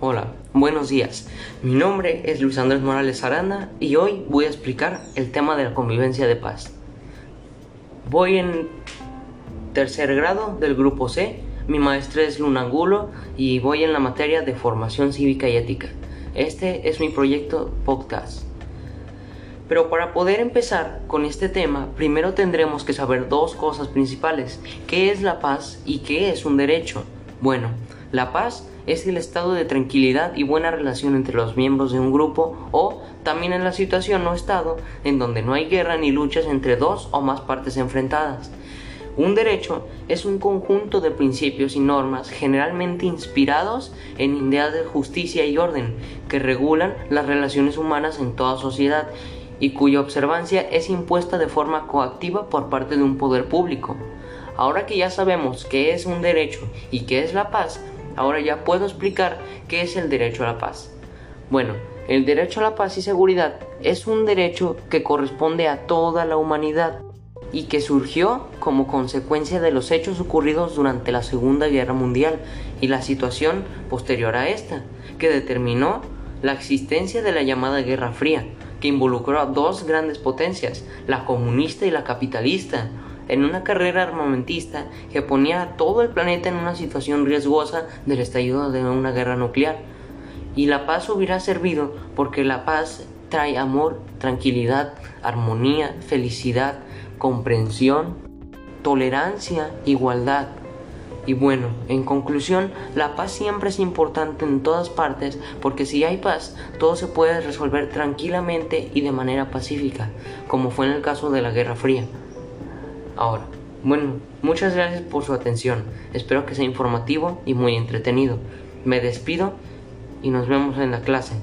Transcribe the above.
Hola, buenos días. Mi nombre es Luis Andrés Morales Aranda y hoy voy a explicar el tema de la convivencia de paz. Voy en tercer grado del grupo C, mi maestra es Luna Angulo y voy en la materia de formación cívica y ética. Este es mi proyecto podcast. Pero para poder empezar con este tema, primero tendremos que saber dos cosas principales. ¿Qué es la paz y qué es un derecho? Bueno, la paz es el estado de tranquilidad y buena relación entre los miembros de un grupo o también en la situación o estado en donde no hay guerra ni luchas entre dos o más partes enfrentadas. Un derecho es un conjunto de principios y normas generalmente inspirados en ideas de justicia y orden que regulan las relaciones humanas en toda sociedad y cuya observancia es impuesta de forma coactiva por parte de un poder público. Ahora que ya sabemos qué es un derecho y qué es la paz, ahora ya puedo explicar qué es el derecho a la paz. Bueno, el derecho a la paz y seguridad es un derecho que corresponde a toda la humanidad y que surgió como consecuencia de los hechos ocurridos durante la Segunda Guerra Mundial y la situación posterior a esta, que determinó la existencia de la llamada Guerra Fría, que involucró a dos grandes potencias, la comunista y la capitalista, en una carrera armamentista que ponía a todo el planeta en una situación riesgosa del estallido de una guerra nuclear. Y la paz hubiera servido porque la paz trae amor, tranquilidad, armonía, felicidad, comprensión, tolerancia, igualdad. Y bueno, en conclusión, la paz siempre es importante en todas partes porque si hay paz, todo se puede resolver tranquilamente y de manera pacífica, como fue en el caso de la Guerra Fría. Ahora, bueno, muchas gracias por su atención, espero que sea informativo y muy entretenido. Me despido y nos vemos en la clase.